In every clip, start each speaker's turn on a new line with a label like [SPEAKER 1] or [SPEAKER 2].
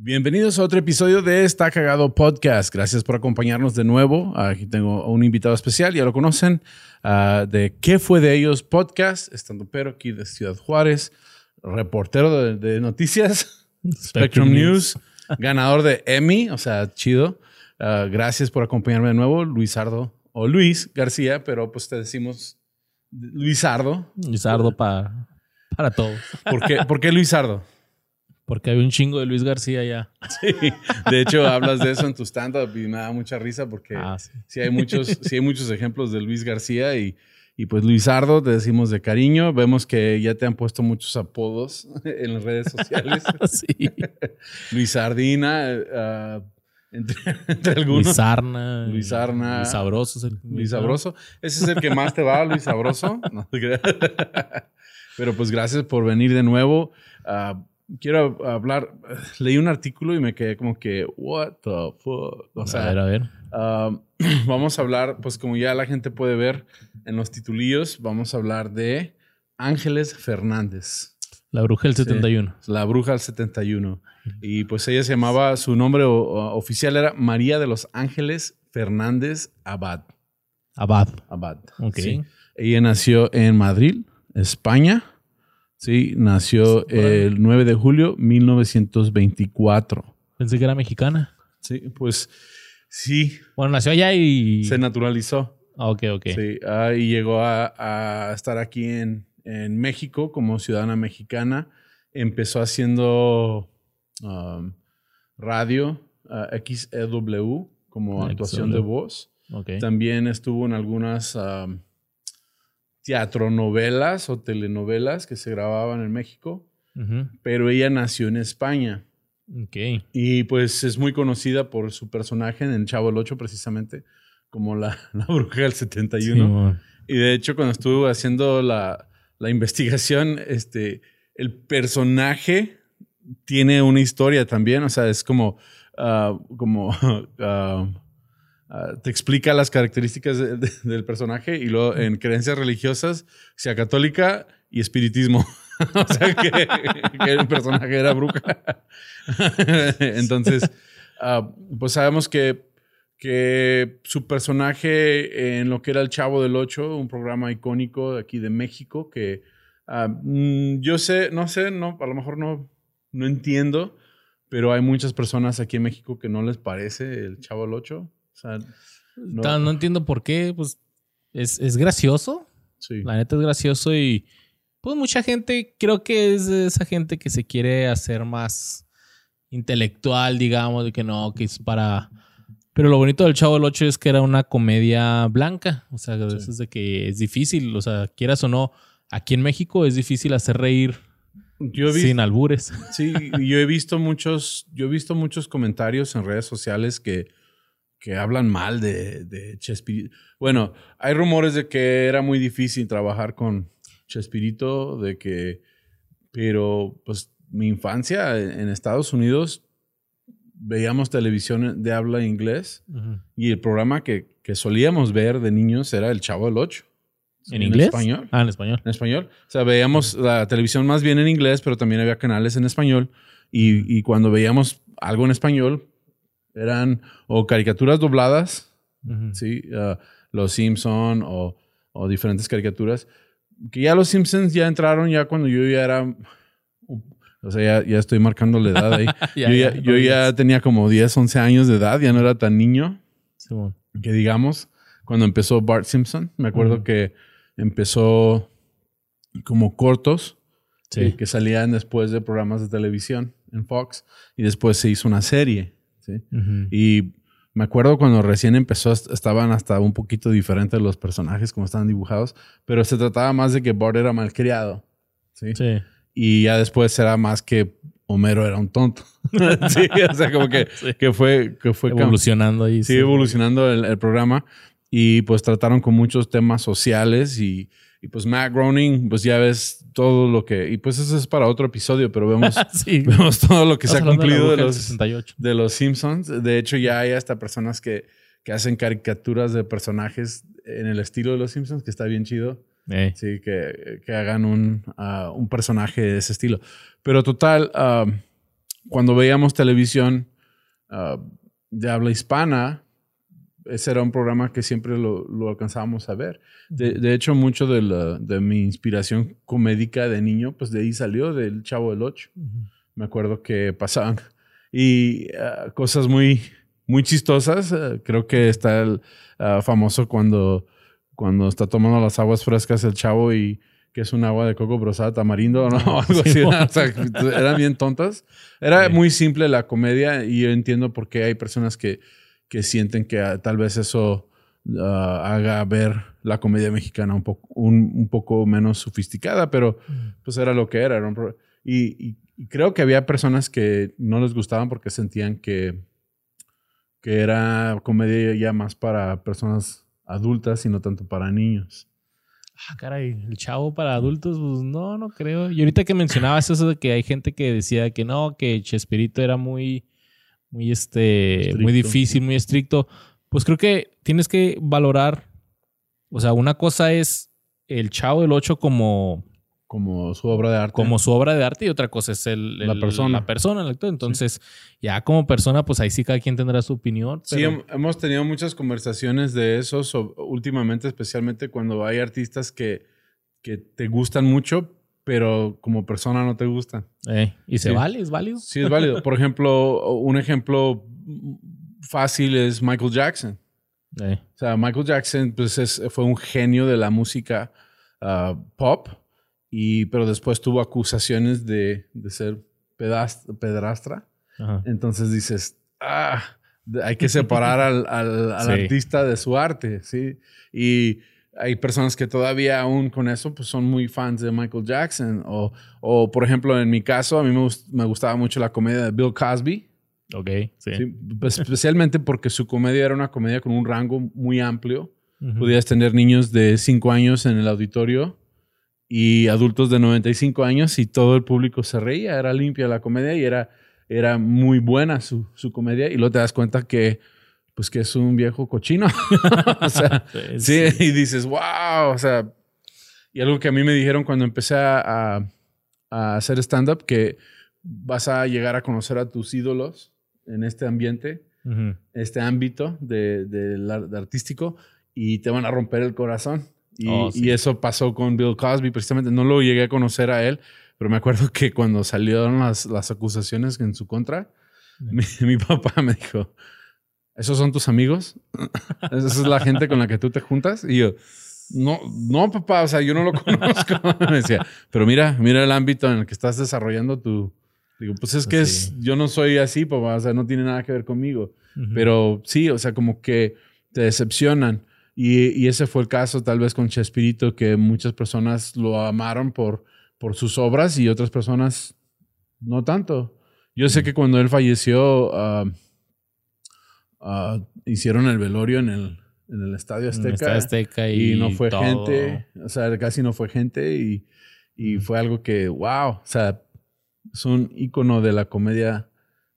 [SPEAKER 1] Bienvenidos a otro episodio de Está Cagado Podcast. Gracias por acompañarnos de nuevo. Aquí tengo un invitado especial, ya lo conocen, uh, de ¿Qué fue de ellos? Podcast, estando pero aquí de Ciudad Juárez, reportero de, de noticias, Spectrum, News, ganador de Emmy, o sea, chido. Uh, gracias por acompañarme de nuevo, Luisardo, o Luis García, pero pues te decimos Luisardo.
[SPEAKER 2] Luisardo para para todos.
[SPEAKER 1] ¿Por qué, ¿Por qué Luisardo?
[SPEAKER 2] Porque hay un chingo de Luis García ya.
[SPEAKER 1] Sí, de hecho hablas de eso en tu stand-up y me da mucha risa porque
[SPEAKER 2] Ah, sí.
[SPEAKER 1] sí, hay, muchos, sí hay muchos ejemplos de Luis García y, y pues Luisardo te decimos de cariño. Vemos que ya te han puesto muchos apodos en las redes sociales.
[SPEAKER 2] sí.
[SPEAKER 1] Luis Sardina, eh, entre, entre algunos.
[SPEAKER 2] Luis Sarna.
[SPEAKER 1] Luis Sarna.
[SPEAKER 2] Luis Sabroso. es el-
[SPEAKER 1] Luis Sabroso. Ese es el que más te va, Luis Sabroso. No. Pero pues gracias por venir de nuevo. Ah, quiero hablar. Leí un artículo y me quedé como que, what the fuck. O sea,
[SPEAKER 2] a ver, a ver.
[SPEAKER 1] vamos a hablar, pues como ya la gente puede ver en los titulillos, vamos a hablar de Ángeles Fernández.
[SPEAKER 2] La bruja del
[SPEAKER 1] Sí.
[SPEAKER 2] 71.
[SPEAKER 1] La bruja del 71. Y pues ella se llamaba, su nombre o- o- oficial era María de los Ángeles Fernández Abad.
[SPEAKER 2] Abad.
[SPEAKER 1] Abad.
[SPEAKER 2] Ok.
[SPEAKER 1] Sí. Ella nació en Madrid, España. Sí, nació
[SPEAKER 2] ahí.
[SPEAKER 1] el 9 de julio 1924.
[SPEAKER 2] Pensé que era mexicana.
[SPEAKER 1] Sí, pues sí,
[SPEAKER 2] Bueno, nació allá y.
[SPEAKER 1] se naturalizó.
[SPEAKER 2] Ah, ok, ok.
[SPEAKER 1] Sí, ah, y llegó a, a estar aquí en, en México como ciudadana mexicana. Empezó haciendo um, radio, ah, XEW, como
[SPEAKER 2] Ah,
[SPEAKER 1] actuación de
[SPEAKER 2] XEW.
[SPEAKER 1] voz.
[SPEAKER 2] Ok.
[SPEAKER 1] También estuvo en algunas um, teatronovelas o telenovelas que se grababan en México, pero ella nació en España.
[SPEAKER 2] Ok.
[SPEAKER 1] Y pues es muy conocida por su personaje en El Chavo el 8 precisamente, como la, la bruja del 71.
[SPEAKER 2] Simón.
[SPEAKER 1] Y de hecho, cuando estuve haciendo la, la investigación, este, el personaje tiene una historia también. O sea, es como, ah, como ah, ah, te explica las características de- de- del personaje y luego en creencias religiosas, sea católica y espiritismo. o sea, que, que el personaje era bruja. Entonces, ah, pues sabemos que que su personaje en lo que era El Chavo del Ocho, un programa icónico de aquí de México, que ah, mm, yo sé, no sé, no, a lo mejor no, no entiendo, pero hay muchas personas aquí en México que no les parece El Chavo del Ocho. O sea, no,
[SPEAKER 2] entiendo por qué. Pues es, es gracioso.
[SPEAKER 1] sí.
[SPEAKER 2] La neta es gracioso y. Pues mucha gente, creo que es esa gente que se quiere hacer más intelectual, digamos, de que no, que es para. Pero lo bonito del Chavo del 8 es que era una comedia blanca. O sea, de
[SPEAKER 1] Sí.
[SPEAKER 2] eso es de que es difícil. O sea, quieras o no, aquí en México es difícil hacer reír
[SPEAKER 1] Yo he visto,
[SPEAKER 2] sin albures.
[SPEAKER 1] Sí, yo he visto muchos, yo he visto muchos comentarios en redes sociales que, que hablan mal de, de Chespirito. Bueno, hay rumores de que era muy difícil trabajar con Chespirito, de que, pero pues mi infancia en Estados Unidos veíamos televisión de habla inglés
[SPEAKER 2] Ujú.
[SPEAKER 1] y el programa que, que solíamos ver de niños era El Chavo del Ocho.
[SPEAKER 2] ¿En inglés?
[SPEAKER 1] español
[SPEAKER 2] Ah, en español.
[SPEAKER 1] en español. O sea, veíamos la televisión más bien en inglés, pero también había canales en español. Y, y cuando veíamos algo en español, eran o caricaturas dobladas. ¿sí? Ah, los Simpson o, o diferentes caricaturas. Que ya los Simpsons ya entraron ya cuando yo ya era... O sea, ya, ya estoy marcando la edad ahí.
[SPEAKER 2] Ya,
[SPEAKER 1] yo ya, yo tenía como 10, 11 años de edad, ya no era tan niño que digamos, cuando empezó Bart Simpson, me acuerdo que empezó como cortos
[SPEAKER 2] Sí.
[SPEAKER 1] que, que salían después de programas de televisión en Fox y después se hizo una serie. ¿Sí?
[SPEAKER 2] Ujú.
[SPEAKER 1] Y me acuerdo cuando recién empezó, est- estaban hasta un poquito diferentes los personajes, como estaban dibujados, pero se trataba más de que Bart era malcriado. ¿sí?
[SPEAKER 2] Sí.
[SPEAKER 1] Y ya después era más que Homero era un tonto. sí, o sea, como que,
[SPEAKER 2] Sí.
[SPEAKER 1] que fue, que fue
[SPEAKER 2] Evolucionando ahí. sí.
[SPEAKER 1] evolucionando el, el programa. y pues trataron con muchos temas sociales y, y, pues Matt Groening, pues ya ves todo lo que, y pues eso es para otro episodio, pero vemos,
[SPEAKER 2] sí.
[SPEAKER 1] vemos todo lo que se ha cumplido de,
[SPEAKER 2] de,
[SPEAKER 1] los,
[SPEAKER 2] 68.
[SPEAKER 1] de los Simpsons. De hecho ya hay hasta personas que, que hacen caricaturas de personajes en el estilo de los Simpsons, que está bien chido.
[SPEAKER 2] Eh.
[SPEAKER 1] Sí, que, que hagan un, uh, un, personaje de ese estilo. Pero total, uh, cuando veíamos televisión uh, de habla hispana, ese era un programa que siempre lo, lo alcanzábamos a ver. De, de hecho, mucho de, la, de, mi inspiración comédica de niño, pues de ahí salió, del Chavo del Ocho. Uh -huh. Me acuerdo que pasaban. Y uh, cosas muy, muy chistosas. Uh, creo que está el uh, famoso cuando, cuando está tomando las aguas frescas el Chavo y que es un agua de coco brosada tamarindo, ¿no? Algo así. o sea, eran bien tontas. Era muy simple la comedia y yo entiendo por qué hay personas que que sienten que uh, tal vez eso uh, haga ver la comedia mexicana un poco, un, un, poco menos sofisticada, pero pues era lo que era. era un y, y, y, creo que había personas que no les gustaban porque sentían que, que era comedia ya más para personas adultas y no tanto para niños.
[SPEAKER 2] Ah, caray, el chavo para adultos, pues no, no creo. Y ahorita que mencionabas eso de que hay gente que decía que no, que Chespirito era muy muy este estricto. muy difícil, muy estricto. Pues creo que tienes que valorar, o sea, una cosa es el Chavo del 8 como
[SPEAKER 1] como su obra de arte.
[SPEAKER 2] Como su obra de arte y otra cosa es el, el
[SPEAKER 1] la persona.
[SPEAKER 2] La persona, el actor. Entonces, sí. ya como persona, pues ahí sí cada quien tendrá su opinión.
[SPEAKER 1] Pero... Sí, hemos tenido muchas conversaciones de eso so, últimamente, especialmente cuando hay artistas que, que te gustan mucho, pero como persona no te gustan.
[SPEAKER 2] Eh, ¿Y se
[SPEAKER 1] sí.
[SPEAKER 2] vale? ¿Es válido?
[SPEAKER 1] Sí, es válido. Por ejemplo, un ejemplo fácil es Michael Jackson.
[SPEAKER 2] Eh.
[SPEAKER 1] O sea, Michael Jackson pues, es, fue un genio de la música uh, pop, y, pero después tuvo acusaciones de, de ser pedrastra.
[SPEAKER 2] Ajá.
[SPEAKER 1] Entonces dices, ah, hay que separar al, al, al sí. artista de su arte, ¿sí? Y hay personas que todavía aún con eso pues son muy fans de Michael Jackson. O, o por ejemplo, en mi caso, a mí me, gust me, gustaba mucho la comedia de Bill Cosby.
[SPEAKER 2] Ok, sí.
[SPEAKER 1] sí. Especialmente porque su comedia era una comedia con un rango muy amplio. Uh -huh. Podías tener niños de 5 años en el auditorio y adultos de 95 años y todo el público se reía. Era limpia la comedia y era, era muy buena su, su comedia. Y luego te das cuenta que pues que es un viejo cochino. o sea, sí, sí, y dices, wow, o sea, y algo que a mí me dijeron cuando empecé a, a, a hacer stand-up, que vas a llegar a conocer a tus ídolos en este ambiente, uh -huh. este ámbito de, de, de, artístico, y te van a romper el corazón. Y, oh, sí. y, eso pasó con Bill Cosby, precisamente. No lo llegué a conocer a él, pero me acuerdo que cuando salieron las, las acusaciones en su contra, uh -huh. mi, mi papá me dijo, ¿esos son tus amigos? ¿Esa es la gente con la que tú te juntas? Y yo, no, no, papá, o sea, yo no lo conozco. Me decía, pero mira, mira el ámbito en el que estás desarrollando tu... Digo, pues es que es, yo no soy así, papá, o sea, no tiene nada que ver conmigo. Uh -huh. Pero sí, o sea, como que te decepcionan. Y, y, ese fue el caso tal vez con Chespirito, que muchas personas lo amaron por, por sus obras y otras personas no tanto. Yo sé que cuando él falleció... Uh, Uh, hicieron el velorio en el, en el Estadio Azteca.
[SPEAKER 2] El Estadio Azteca y,
[SPEAKER 1] y, no fue
[SPEAKER 2] todo.
[SPEAKER 1] gente, o sea, casi no fue gente y, y, fue algo que, wow, o sea, es un ícono de la comedia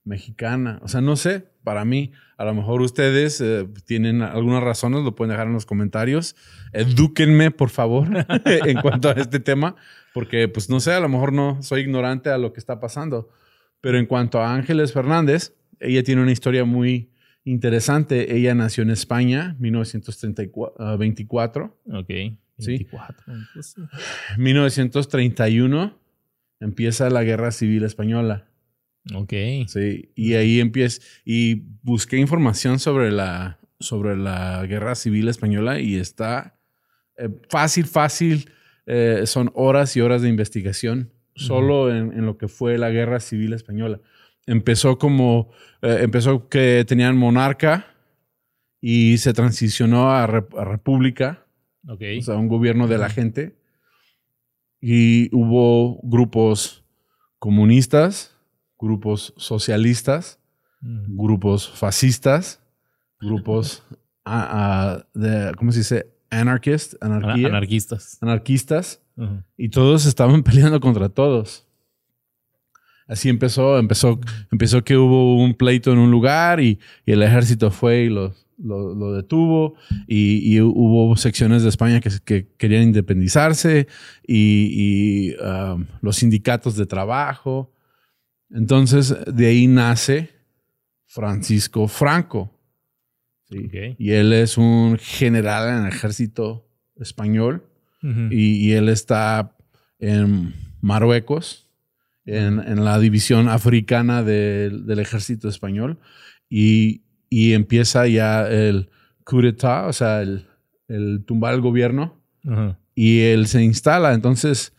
[SPEAKER 1] mexicana. O sea, no sé, para mí, a lo mejor ustedes eh, tienen algunas razones, lo pueden dejar en los comentarios. Edúquenme, por favor, en cuanto a este tema, porque, pues, no sé, a lo mejor no soy ignorante a lo que está pasando. Pero en cuanto a Ángeles Fernández, ella tiene una historia muy interesante. Ella nació en España, 1924.
[SPEAKER 2] Ok.
[SPEAKER 1] 24. ¿sí? 1931 empieza la Guerra Civil Española.
[SPEAKER 2] Ok.
[SPEAKER 1] Sí, y ahí empieza. Y busqué información sobre la, sobre la Guerra Civil Española y está eh, fácil, fácil. Eh, son horas y horas de investigación solo uh -huh. en, en lo que fue la Guerra Civil Española empezó como, eh, empezó que tenían monarca y se transicionó a, rep a república,
[SPEAKER 2] okay.
[SPEAKER 1] o sea, un gobierno de la gente. Y hubo grupos comunistas, grupos socialistas,
[SPEAKER 2] Mm.
[SPEAKER 1] grupos fascistas, grupos a- a- de, ¿cómo se dice? Anarchist, anarquía,
[SPEAKER 2] Anarquistas.
[SPEAKER 1] anarquistas, y todos estaban peleando contra todos. Así empezó, empezó, empezó que hubo un pleito en un lugar y, y el ejército fue y lo, lo- lo detuvo y, y hubo secciones de España que, que querían independizarse y, y, um, los sindicatos de trabajo. Entonces, de ahí nace Francisco Franco. Sí. Y él es un general en el ejército español y, y él está en Marruecos, en, en la división africana del- del ejército español, y, y empieza ya el coup d'etat, o sea, el, el tumbar el gobierno,
[SPEAKER 2] Ujú.
[SPEAKER 1] y él se instala. Entonces,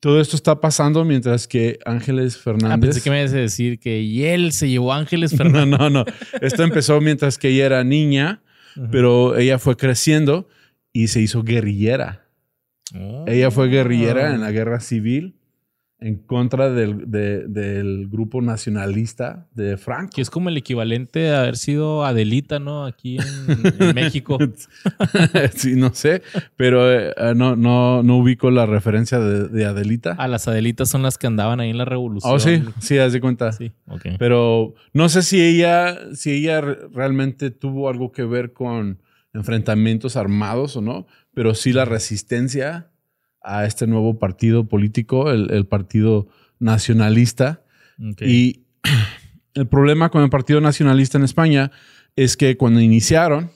[SPEAKER 1] todo esto está pasando mientras que Ángeles
[SPEAKER 2] Ah,
[SPEAKER 1] Fernández...
[SPEAKER 2] pensé que me ibas a decir que y él se llevó a Ángeles
[SPEAKER 1] No,
[SPEAKER 2] Fernández.
[SPEAKER 1] no, no. Esto empezó mientras que ella era niña,
[SPEAKER 2] Ujú.
[SPEAKER 1] pero ella fue creciendo y se hizo guerrillera.
[SPEAKER 2] Oh.
[SPEAKER 1] Ella fue guerrillera en la guerra civil en contra del, de- del grupo nacionalista de Franco.
[SPEAKER 2] Que es como el equivalente a haber sido Adelita, ¿no? Aquí en, en México.
[SPEAKER 1] sí, no sé, pero eh, no, no, no ubico la referencia de, de Adelita.
[SPEAKER 2] Ah, las Adelitas son las que andaban ahí en la revolución.
[SPEAKER 1] oh, sí, sí, haz de cuenta.
[SPEAKER 2] Sí, ok.
[SPEAKER 1] Pero no sé si ella, si ella re- realmente tuvo algo que ver con enfrentamientos armados o no, pero sí la resistencia a este nuevo partido político, el, el partido nacionalista. Y el problema con el partido nacionalista en España es que cuando iniciaron,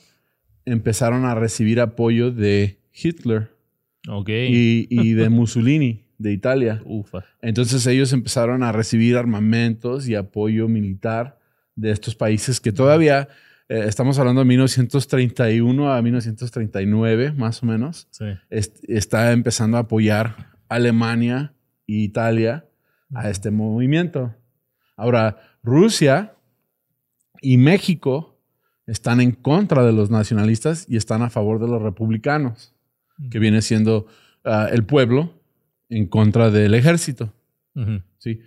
[SPEAKER 1] empezaron a recibir apoyo de Hitler
[SPEAKER 2] Ok.
[SPEAKER 1] y, y de Mussolini, de Italia.
[SPEAKER 2] Ufa.
[SPEAKER 1] Entonces ellos empezaron a recibir armamentos y apoyo militar de estos países que todavía, eh, estamos hablando de 1931 a 1939 más o menos,
[SPEAKER 2] Sí.
[SPEAKER 1] est- está empezando a apoyar Alemania e Italia a este movimiento. Ahora, Rusia y México están en contra de los nacionalistas y están a favor de los republicanos, que viene siendo ah, el pueblo en contra del ejército. ¿sí?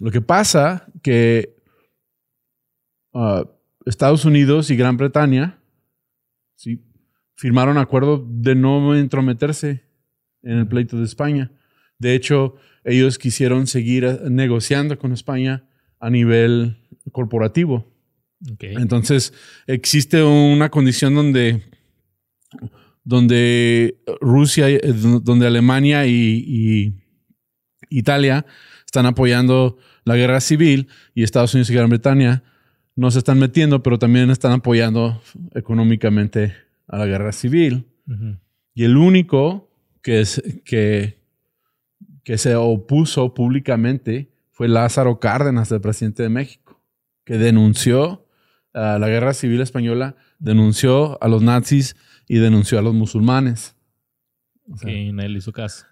[SPEAKER 1] Lo que pasa que ah, Estados Unidos y Gran Bretaña ¿sí? firmaron acuerdo de no entrometerse en el pleito de España. De hecho, ellos quisieron seguir eh, negociando con España a nivel corporativo. Entonces, existe una condición donde, donde Rusia, eh, donde Alemania y, y Italia están apoyando la guerra civil y Estados Unidos y Gran Bretaña no se están metiendo, pero también están apoyando económicamente a la guerra civil. Y el único que, es- que, que se opuso públicamente fue Lázaro Cárdenas, el presidente de México, que denunció a la guerra civil española, denunció a los nazis y denunció a los musulmanes. O sea,
[SPEAKER 2] Ok, nadie le hizo caso.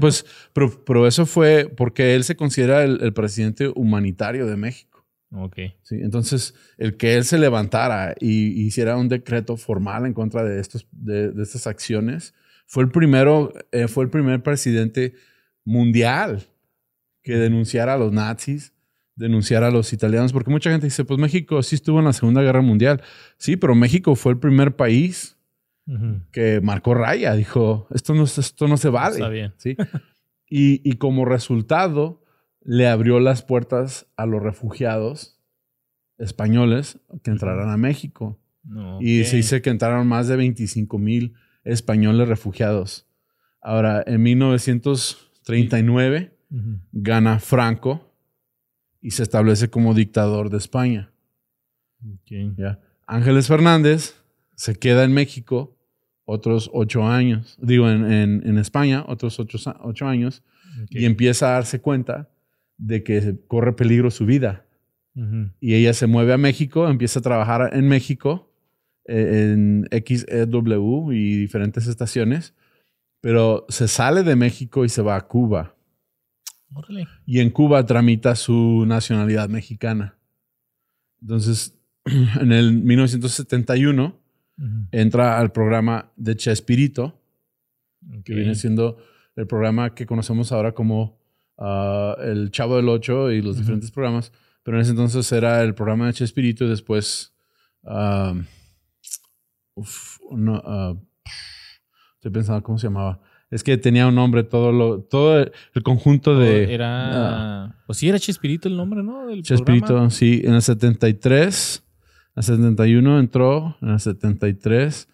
[SPEAKER 1] pues, pero, pero eso fue porque él se considera el, el presidente humanitario de México.
[SPEAKER 2] Ok.
[SPEAKER 1] ¿sí? Entonces, el que él se levantara y hiciera un decreto formal en contra de, estos, de, de estas acciones, fue el primero, eh, fue el primer presidente mundial que denunciara a los nazis, denunciara a los italianos, porque mucha gente dice, pues México sí estuvo en la Segunda Guerra Mundial. Sí, pero México fue el primer país
[SPEAKER 2] Ujú.
[SPEAKER 1] que marcó raya, dijo, esto no, esto no se vale.
[SPEAKER 2] Está bien.
[SPEAKER 1] ¿sí? Y, y como resultado, le abrió las puertas a los refugiados españoles que entraran a México.
[SPEAKER 2] No,
[SPEAKER 1] Y se dice que entraron más de 25 mil españoles refugiados. Ahora, en 1939
[SPEAKER 2] Ujú.
[SPEAKER 1] gana Franco y se establece como dictador de España. ¿ya? Ángeles Fernández se queda en México otros ocho años, digo, en, en- en España otros ocho, ocho años, y empieza a darse cuenta de que corre peligro su vida. Y ella se mueve a México, empieza a trabajar en México, eh, en XEW y diferentes estaciones, pero se sale de México y se va a Cuba.
[SPEAKER 2] Órale.
[SPEAKER 1] Y en Cuba tramita su nacionalidad mexicana. Entonces, en el 1971
[SPEAKER 2] Ujú.
[SPEAKER 1] entra al programa de Chespirito,
[SPEAKER 2] Ok.
[SPEAKER 1] que viene siendo el programa que conocemos ahora como Ah, el Chavo del Ocho y los diferentes programas. Pero en ese entonces era el programa de Chespirito y después. Uf, no, ah, estoy pensando cómo se llamaba. Es que tenía un nombre todo lo, todo el conjunto de.
[SPEAKER 2] Era. Ah, pues sí, era Chespirito el nombre, ¿no?
[SPEAKER 1] Chespirito, sí. En el 73. En el 71 entró. En el 73.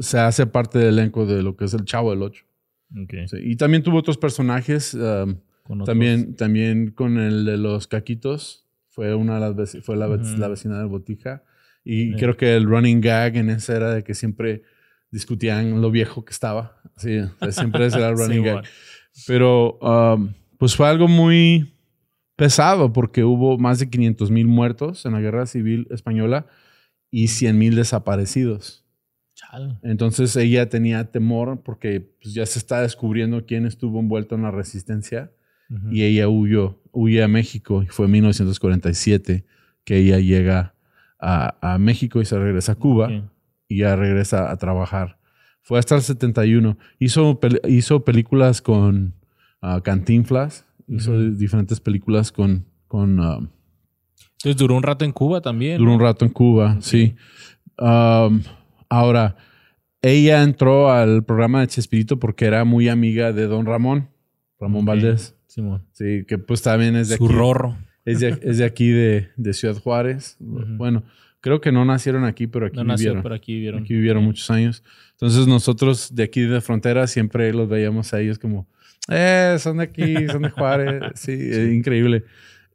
[SPEAKER 1] Se hace parte del elenco de lo que es el Chavo del 8.
[SPEAKER 2] Okay.
[SPEAKER 1] Sí, y también tuvo otros personajes. Um,
[SPEAKER 2] ¿Con otros?
[SPEAKER 1] También, también con el de los caquitos. Fue una de las veci fue la, uh
[SPEAKER 2] -huh.
[SPEAKER 1] la, vecina de Botija. Y creo que el running gag en ese era de que siempre discutían lo viejo que estaba. Sí, siempre ese era el running sí, gag.
[SPEAKER 2] Igual.
[SPEAKER 1] Pero um, pues fue algo muy pesado porque hubo más de 500 mil muertos en la guerra civil española y 100 mil desaparecidos. Entonces ella tenía temor porque pues, ya se está descubriendo quién estuvo envuelto en la resistencia y ella huyó, huye a México y fue en 1947 que ella llega a, a México y se regresa a Cuba y ya regresa a trabajar. Fue hasta el 71. Hizo, pel- hizo películas con ah, Cantinflas, hizo diferentes películas con... con ah,
[SPEAKER 2] Entonces duró un rato en Cuba también.
[SPEAKER 1] duró
[SPEAKER 2] ¿no?
[SPEAKER 1] un rato en Cuba, sí. Um, ahora, ella entró al programa de Chespirito porque era muy amiga de Don Ramón, Ramón. Valdés.
[SPEAKER 2] Simón.
[SPEAKER 1] Sí, que pues también es de
[SPEAKER 2] Su
[SPEAKER 1] aquí.
[SPEAKER 2] rorro.
[SPEAKER 1] Es de, es de aquí de, de Ciudad Juárez. Bueno, creo que no nacieron aquí, pero aquí
[SPEAKER 2] No nació,
[SPEAKER 1] vivieron.
[SPEAKER 2] pero aquí vivieron.
[SPEAKER 1] Aquí vivieron muchos años. Entonces nosotros de aquí de frontera siempre los veíamos a ellos como, eh, son de aquí, son de Juárez. Sí, eh, increíble.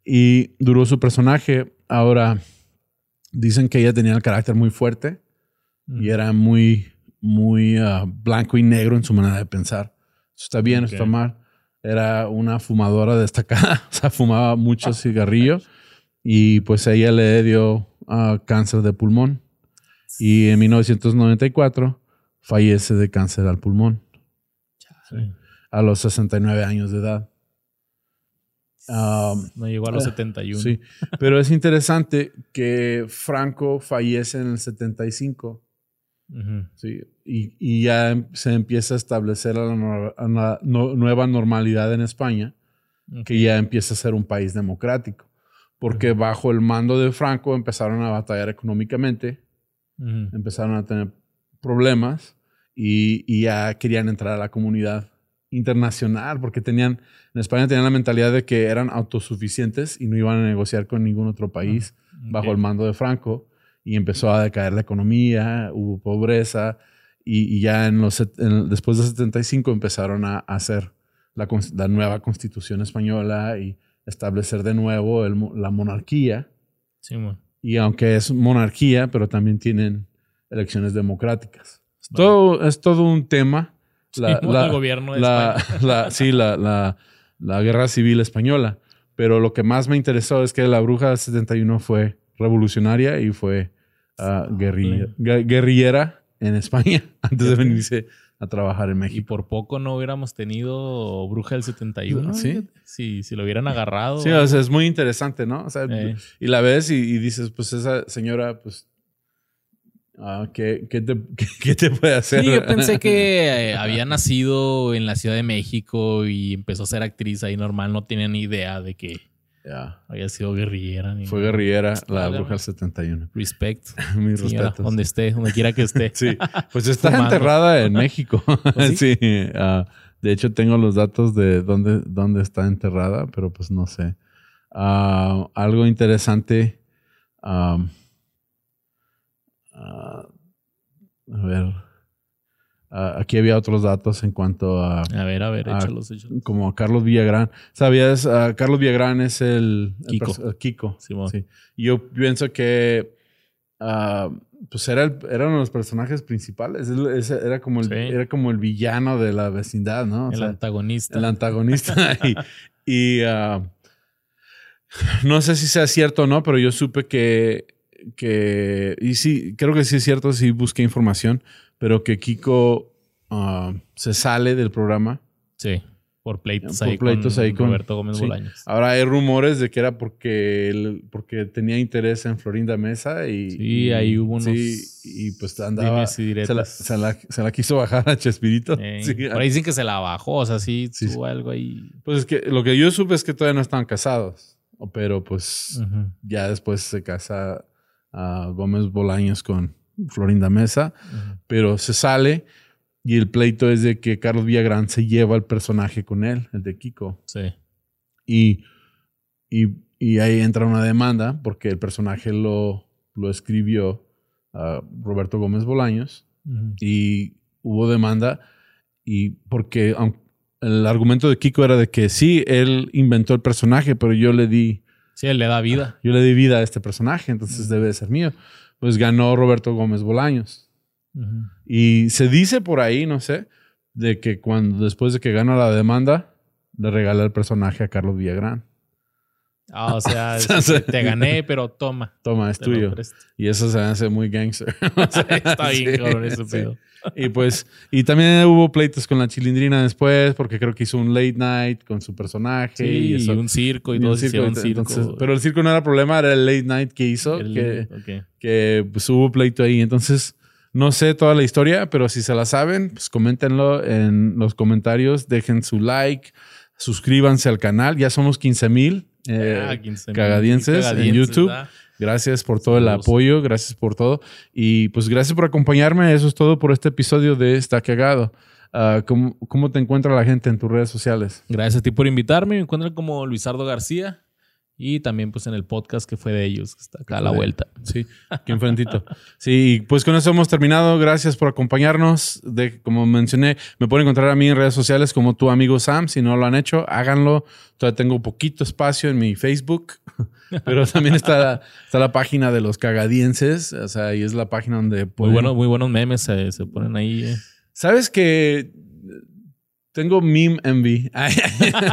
[SPEAKER 1] Y duró su personaje. Ahora, dicen que ella tenía el carácter muy fuerte Y era muy, muy ah, blanco y negro en su manera de pensar. Eso está bien, eso
[SPEAKER 2] Ok.
[SPEAKER 1] está mal. Era una fumadora destacada, o sea, fumaba mucho cigarrillo y pues ella le dio ah, cáncer de pulmón y en 1994 fallece de cáncer al pulmón
[SPEAKER 2] Chale.
[SPEAKER 1] a los 69 años de edad. Um,
[SPEAKER 2] No llegó a los
[SPEAKER 1] eh,
[SPEAKER 2] 71.
[SPEAKER 1] Sí, pero es interesante que Franco fallece en el 75 Sí, y, y ya em- se empieza a establecer la, nor- la no- nueva normalidad en España, que ya empieza a ser un país democrático, porque bajo el mando de Franco empezaron a batallar económicamente, empezaron a tener problemas y, y ya querían entrar a la comunidad internacional, porque tenían, en España tenían la mentalidad de que eran autosuficientes y no iban a negociar con ningún otro país bajo el mando de Franco y empezó a decaer la economía, hubo pobreza y, y ya en los, en- después de 75 empezaron a, a hacer la, la nueva constitución española y establecer de nuevo el la monarquía.
[SPEAKER 2] Simón.
[SPEAKER 1] Y aunque es monarquía, pero también tienen elecciones democráticas. Es todo, es todo un tema. La-
[SPEAKER 2] Simón,
[SPEAKER 1] la-
[SPEAKER 2] el gobierno de España.
[SPEAKER 1] sí, la, guerra civil española. Pero lo que más me interesó es que la bruja del 71 fue revolucionaria y fue ah, guerrilla- gue- guerrillera en España antes de venirse a trabajar en
[SPEAKER 2] Y
[SPEAKER 1] México.
[SPEAKER 2] por poco no hubiéramos tenido Bruja del 71.
[SPEAKER 1] Sí.
[SPEAKER 2] fíjate. Si, si lo hubieran agarrado.
[SPEAKER 1] Sí, o sea, es muy interesante, ¿no? O sea,
[SPEAKER 2] Eh.
[SPEAKER 1] y la ves y, y dices, pues esa señora, pues, ah, ¿qué, qué te, qué- qué te puede hacer?
[SPEAKER 2] Sí, yo pensé que eh, había nacido en la Ciudad de México y empezó a ser actriz ahí normal. No tenía ni idea de que
[SPEAKER 1] Ya.
[SPEAKER 2] había sido guerrillera. Ni
[SPEAKER 1] Fue
[SPEAKER 2] nada.
[SPEAKER 1] guerrillera, la bruja del 71.
[SPEAKER 2] Respect.
[SPEAKER 1] Mis
[SPEAKER 2] señora,
[SPEAKER 1] respetos.
[SPEAKER 2] donde esté, donde quiera que esté.
[SPEAKER 1] Sí, pues está
[SPEAKER 2] Fumando.
[SPEAKER 1] enterrada en México.
[SPEAKER 2] ¿Oh, sí?
[SPEAKER 1] sí, ah, de hecho tengo los datos de dónde, dónde está enterrada, pero pues no sé. Ah, algo interesante. ah, a ver. Ah, aquí había otros datos en cuanto a
[SPEAKER 2] A ver, a ver,
[SPEAKER 1] Ah,
[SPEAKER 2] échalos, échalos.
[SPEAKER 1] como a Carlos Villagrán. ¿Sabías? Ah, Carlos Villagrán es el,
[SPEAKER 2] Kiko.
[SPEAKER 1] el Kiko.
[SPEAKER 2] Simón.
[SPEAKER 1] Sí. Y yo pienso que ah, pues era, el- era uno de los personajes principales. Era como, el,
[SPEAKER 2] Sí.
[SPEAKER 1] era como el villano de la vecindad, ¿no? O
[SPEAKER 2] el
[SPEAKER 1] sea,
[SPEAKER 2] antagonista.
[SPEAKER 1] el antagonista. y y, ah, no sé si sea cierto o no, pero yo supe que, que, y sí, creo que sí es cierto, sí busqué información, pero que Kiko ah, se sale del programa.
[SPEAKER 2] Sí, por pleitos,
[SPEAKER 1] Por
[SPEAKER 2] ahí,
[SPEAKER 1] pleitos
[SPEAKER 2] con
[SPEAKER 1] ahí con-
[SPEAKER 2] Roberto Gómez
[SPEAKER 1] sí.
[SPEAKER 2] Bolaños.
[SPEAKER 1] Ahora hay rumores de que era porque, él- porque tenía interés en Florinda Mesa y...
[SPEAKER 2] Sí, ahí hubo unos
[SPEAKER 1] Sí, y pues andaba...
[SPEAKER 2] y
[SPEAKER 1] Se la, se la- se la quiso bajar a Chespirito.
[SPEAKER 2] Eh,
[SPEAKER 1] Sí,
[SPEAKER 2] por ahí dicen que se la bajó, o sea, sí, tuvo algo ahí.
[SPEAKER 1] Pues es que lo que yo supe es que todavía no estaban casados. Pero pues ya después se casa a Gómez Bolaños con Florinda Mesa, pero se sale y el pleito es de que Carlos Villagrán se lleva el personaje con él, el de Kiko.
[SPEAKER 2] Sí.
[SPEAKER 1] Y, y, y ahí entra una demanda porque el personaje lo, lo escribió Roberto Gómez Bolaños
[SPEAKER 2] Ujú.
[SPEAKER 1] y hubo demanda y porque aun- el argumento de Kiko era de que sí, él inventó el personaje, pero yo le di,
[SPEAKER 2] Sí, él le da vida.
[SPEAKER 1] yo le di vida a este personaje, entonces debe de ser mío. Pues ganó Roberto Gómez Bolaños. Y se dice por ahí, no sé, de que cuando después de que gana la demanda, le regala el personaje a Carlos Villagrán.
[SPEAKER 2] Ah, o sea, te gané, pero toma.
[SPEAKER 1] Toma, es
[SPEAKER 2] te
[SPEAKER 1] tuyo. Y eso se hace muy gangster. O sea,
[SPEAKER 2] Está bien,
[SPEAKER 1] sí,
[SPEAKER 2] cabrón, ese
[SPEAKER 1] sí.
[SPEAKER 2] pedo.
[SPEAKER 1] Y pues, y también hubo pleitos con la chilindrina después, porque creo que hizo un late night con su personaje.
[SPEAKER 2] Sí,
[SPEAKER 1] y
[SPEAKER 2] un circo y,
[SPEAKER 1] Y un circo,
[SPEAKER 2] hicieron circo.
[SPEAKER 1] entonces- pero el circo no era problema, era el late night que hizo,
[SPEAKER 2] El-
[SPEAKER 1] que,
[SPEAKER 2] ok.
[SPEAKER 1] que pues, hubo pleito ahí. Entonces, no sé toda la historia, pero si se la saben, pues coméntenlo en los comentarios, dejen su like, suscríbanse al canal. Ya somos 15 mil. Eh,
[SPEAKER 2] Ah, 15 mil
[SPEAKER 1] cagadienses en YouTube.
[SPEAKER 2] ¿verdad?
[SPEAKER 1] Gracias por todo el
[SPEAKER 2] Saludos.
[SPEAKER 1] apoyo, gracias por todo. Y pues gracias por acompañarme. Eso es todo por este episodio de Está Cagado. Ah, ¿cómo, ¿Cómo te encuentra la gente en tus redes sociales?
[SPEAKER 2] Gracias a ti por invitarme. Me encuentran como Luisardo García. Y también pues en el podcast que fue de ellos, que está acá a la vuelta.
[SPEAKER 1] Sí, aquí enfrentito. Sí, pues con eso hemos terminado. Gracias por acompañarnos. De, como mencioné, me pueden encontrar a mí en redes sociales como tu amigo Sam. Si no lo han hecho, háganlo. Todavía tengo poquito espacio en mi Facebook, pero también está la, está la página de los cagadienses. O sea, ahí es la página donde
[SPEAKER 2] Muy,
[SPEAKER 1] pueden...
[SPEAKER 2] bueno, muy buenos memes se, se ponen ahí. eh.
[SPEAKER 1] ¿Sabes que tengo meme envy? Ay,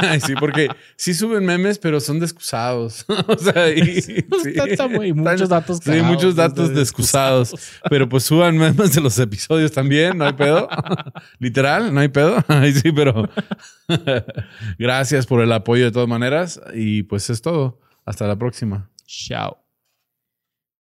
[SPEAKER 1] ay, sí, porque sí suben memes, pero son descusados. o sea, y- sí.
[SPEAKER 2] Está- está muy-
[SPEAKER 1] Están-
[SPEAKER 2] muchos datos
[SPEAKER 1] Sí,
[SPEAKER 2] cagados,
[SPEAKER 1] muchos datos descusados. Pero pues suban memes de los episodios también, no hay pedo. Literal, no hay pedo. Ay, sí, pero gracias por el apoyo de todas maneras. Y pues es todo. Hasta la próxima.
[SPEAKER 2] Chao.